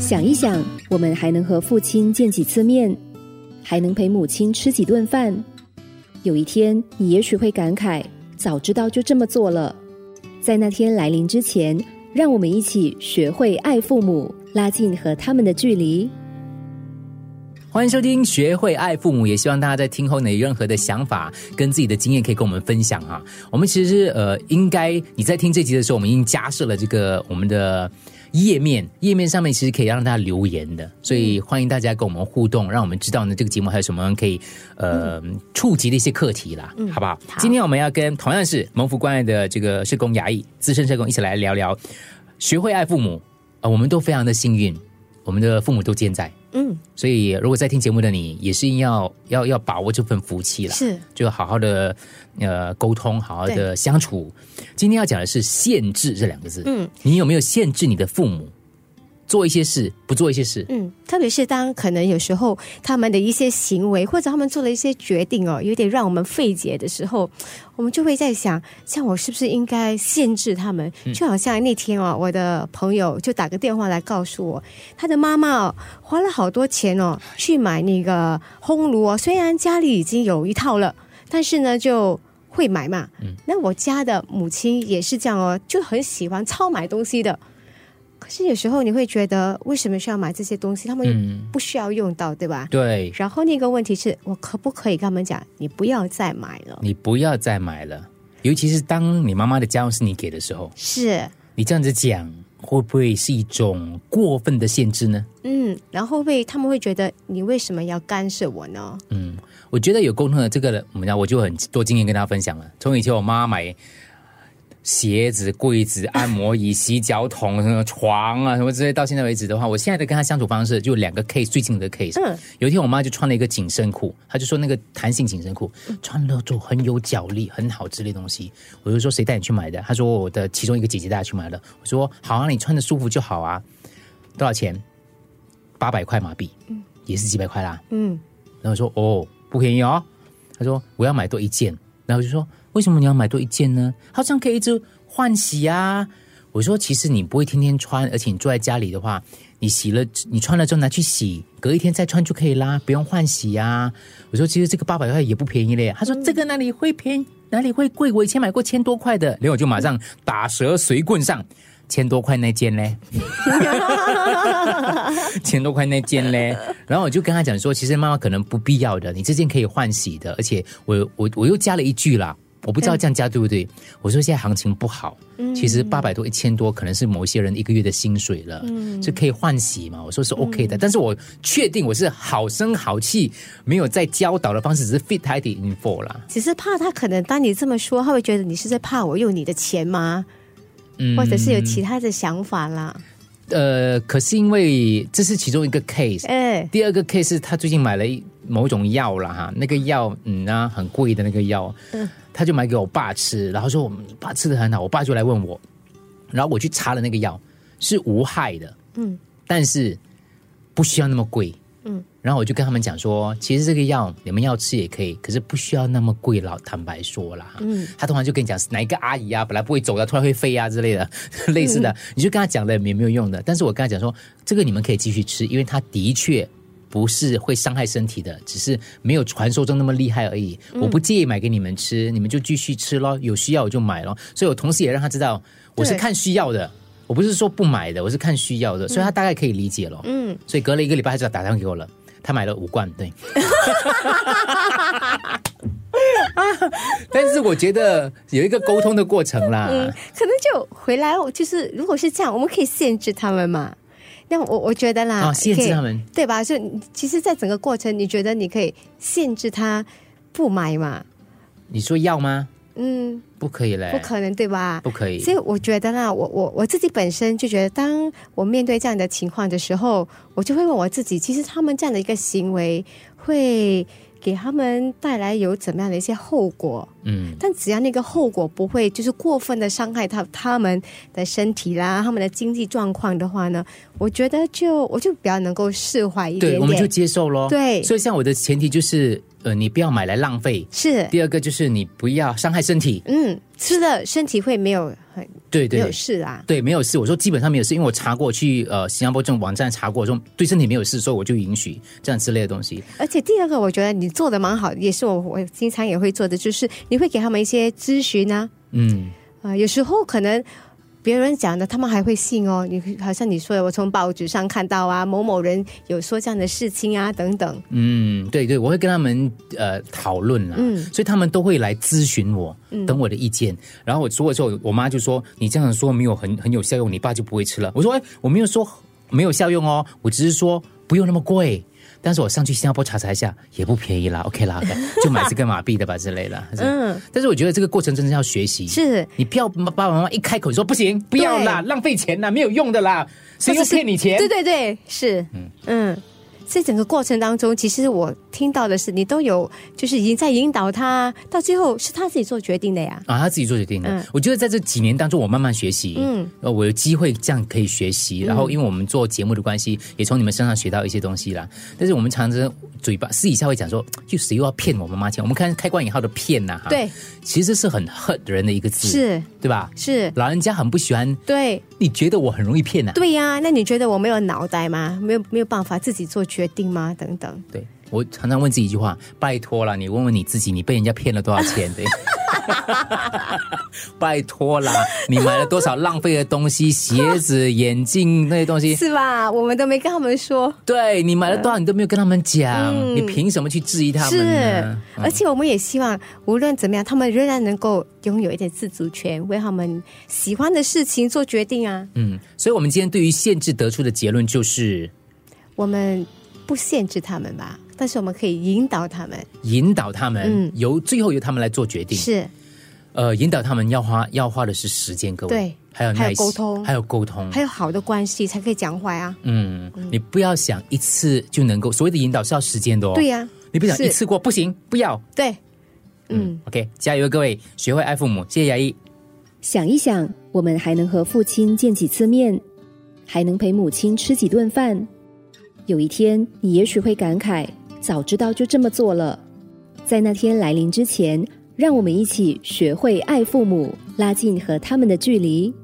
想一想，我们还能和父亲见几次面，还能陪母亲吃几顿饭。有一天，你也许会感慨，早知道就这么做了。在那天来临之前，让我们一起学会爱父母，拉近和他们的距离。欢迎收听《学会爱父母》，也希望大家在听后呢，有任何的想法跟自己的经验可以跟我们分享哈。我们其实呃，应该你在听这集的时候，我们已经加设了这个我们的页面，页面上面其实可以让大家留言的，所以欢迎大家跟我们互动，让我们知道呢这个节目还有什么可以呃触及的一些课题啦，好不好？今天我们要跟同样是蒙福关爱的这个社工牙医资深社工一起来聊聊学会爱父母啊，我们都非常的幸运，我们的父母都健在。嗯，所以如果在听节目的你，也是要要要把握这份福气了，是就好好的呃沟通，好好的相处。今天要讲的是限制这两个字，嗯，你有没有限制你的父母？做一些事，不做一些事。嗯，特别是当可能有时候他们的一些行为或者他们做了一些决定哦，有点让我们费解的时候，我们就会在想，像我是不是应该限制他们？就好像那天哦，我的朋友就打个电话来告诉我，他的妈妈哦花了好多钱哦，去买那个烘炉哦，虽然家里已经有一套了，但是呢就会买嘛。嗯，那我家的母亲也是这样哦，就很喜欢超买东西的。可是有时候你会觉得，为什么需要买这些东西？他们不需要用到，对吧？对。然后那个问题是我可不可以跟他们讲，你不要再买了？你不要再买了，尤其是当你妈妈的家用是你给的时候，是你这样子讲，会不会是一种过分的限制呢？嗯，然后会他们会觉得你为什么要干涉我呢？嗯，我觉得有沟通的这个，我们讲我就很多经验跟大家分享了。从以前我妈买。鞋子、柜子、按摩椅、洗脚桶、什么床啊，什么之类，到现在为止的话，我现在的跟他相处方式就两个 case，最近的 case。嗯，有一天我妈就穿了一个紧身裤，她就说那个弹性紧身裤穿了就很有脚力，很好之类东西。我就说谁带你去买的？她说我的其中一个姐姐带她去买的。我说好啊，你穿的舒服就好啊。多少钱？八百块马币，嗯，也是几百块啦。嗯，然后说哦，不便宜哦。她说我要买多一件，然后就说。为什么你要买多一件呢？好像可以一直换洗啊！我说，其实你不会天天穿，而且你坐在家里的话，你洗了，你穿了之后拿去洗，隔一天再穿就可以啦，不用换洗呀。我说，其实这个八百块也不便宜嘞。他说，这个哪里会便宜，哪里会贵？我以前买过千多块的，然后我就马上打蛇随棍上，千多块那件嘞，千多块那件嘞。然后我就跟他讲说，其实妈妈可能不必要的，你这件可以换洗的，而且我我我又加了一句啦。我不知道这样加对不对？我说现在行情不好，其实八百多、一千多可能是某一些人一个月的薪水了，是可以换洗嘛？我说是 OK 的，但是我确定我是好声好气，没有在教导的方式，只是 fit 他的 info 啦。只是怕他可能当你这么说，他会觉得你是在怕我用你的钱吗？嗯，或者是有其他的想法啦？呃，可是因为这是其中一个 case，哎，第二个 case 他最近买了一某种药了哈，那个药嗯啊很贵的那个药，嗯。他就买给我爸吃，然后说我们爸吃的很好，我爸就来问我，然后我去查了那个药是无害的，嗯，但是不需要那么贵，嗯，然后我就跟他们讲说，其实这个药你们要吃也可以，可是不需要那么贵了。坦白说啦，嗯，他通常就跟你讲哪一个阿姨啊，本来不会走的，突然会飞啊之类的，类似的，你就跟他讲了也没有用的。但是我跟他讲说，这个你们可以继续吃，因为他的确。不是会伤害身体的，只是没有传说中那么厉害而已。我不介意买给你们吃，你们就继续吃咯。有需要我就买咯。所以我同时也让他知道，我是看需要的，我不是说不买的，我是看需要的，所以他大概可以理解了。嗯，所以隔了一个礼拜，他就打电话给我了。他买了五罐，对。但是我觉得有一个沟通的过程啦。嗯，可能就回来，就是如果是这样，我们可以限制他们嘛。那我我觉得啦，限制他们对吧？就其实，在整个过程，你觉得你可以限制他不买嘛？你说要吗？嗯，不可以嘞，不可能对吧？不可以。所以我觉得啦，我我我自己本身就觉得，当我面对这样的情况的时候，我就会问我自己，其实他们这样的一个行为会。给他们带来有怎么样的一些后果？嗯，但只要那个后果不会就是过分的伤害他他们的身体啦，他们的经济状况的话呢，我觉得就我就比较能够释怀一点，对，我们就接受咯。对，所以像我的前提就是，呃，你不要买来浪费。是。第二个就是你不要伤害身体。嗯，吃了身体会没有很对对没有事啊。对，没有事。我说基本上没有事，因为我查过去呃新加坡这种网站查过，说对身体没有事，所以我就允许这样之类的东西。而且第二个，我觉得你做的蛮好，也是我我经常也会做的，就是你会给他们一些咨询啊，嗯，啊、有时候可能别人讲的，他们还会信哦。你好像你说的，我从报纸上看到啊，某某人有说这样的事情啊，等等。嗯，对对，我会跟他们呃讨论啦，嗯所以他们都会来咨询我，等我的意见。然后我说的时候，我妈就说：“你这样说没有很很有效用，你爸就不会吃了。”我说：“哎，我没有说没有效用哦，我只是说不用那么贵。”但是我上去新加坡查查一下，也不便宜啦，OK 啦，就买这个马币的吧之类的。嗯，但是我觉得这个过程真的要学习，是你不要爸爸妈妈一开口说不行，不要啦，浪费钱啦，没有用的啦，谁又骗你钱？对对对，是，嗯嗯。在整个过程当中，其实我听到的是，你都有就是已经在引导他，到最后是他自己做决定的呀。啊，他自己做决定的。嗯我觉得在这几年当中，我慢慢学习，嗯呃，我有机会这样可以学习。然后，因为我们做节目的关系，也从你们身上学到一些东西啦。但是我们常常嘴巴私底下会讲说，就谁又要骗我妈妈钱？我们看开关引号的骗呐、哈，对，其实是很 hurt 人的一个字，是对吧？是，老人家很不喜欢，对你觉得我很容易骗呐、对呀、那你觉得我没有脑袋吗？没有没有办法自己做决定吗？等等。对我常常问自己一句话：拜托了，你问问你自己，你被人家骗了多少钱？对，拜托啦，你买了多少浪费的东西，鞋子、眼镜那些东西，是吧？我们都没跟他们说，对你买了多少，你都没有跟他们讲，嗯你凭什么去质疑他们是而且我们也希望，无论怎么样，他们仍然能够拥有一点自主权，为他们喜欢的事情做决定啊。嗯，所以我们今天对于限制得出的结论就是我们不限制他们吧，但是我们可以引导他们。引导他们，嗯由最后由他们来做决定。是，呃，引导他们要花要花的是时间，各位，对还有还有耐心沟通还有沟通，还有好的关系才可以讲话呀。嗯，你不要想一次就能够，所谓的引导是要时间的哦。对呀、你不想一次过不行，不要。对，嗯，OK，加油，各位，学会爱父母。谢谢牙医。想一想，我们还能和父亲见几次面，还能陪母亲吃几顿饭。有一天，你也许会感慨，早知道就这么做了。在那天来临之前，让我们一起学会爱父母，拉近和他们的距离。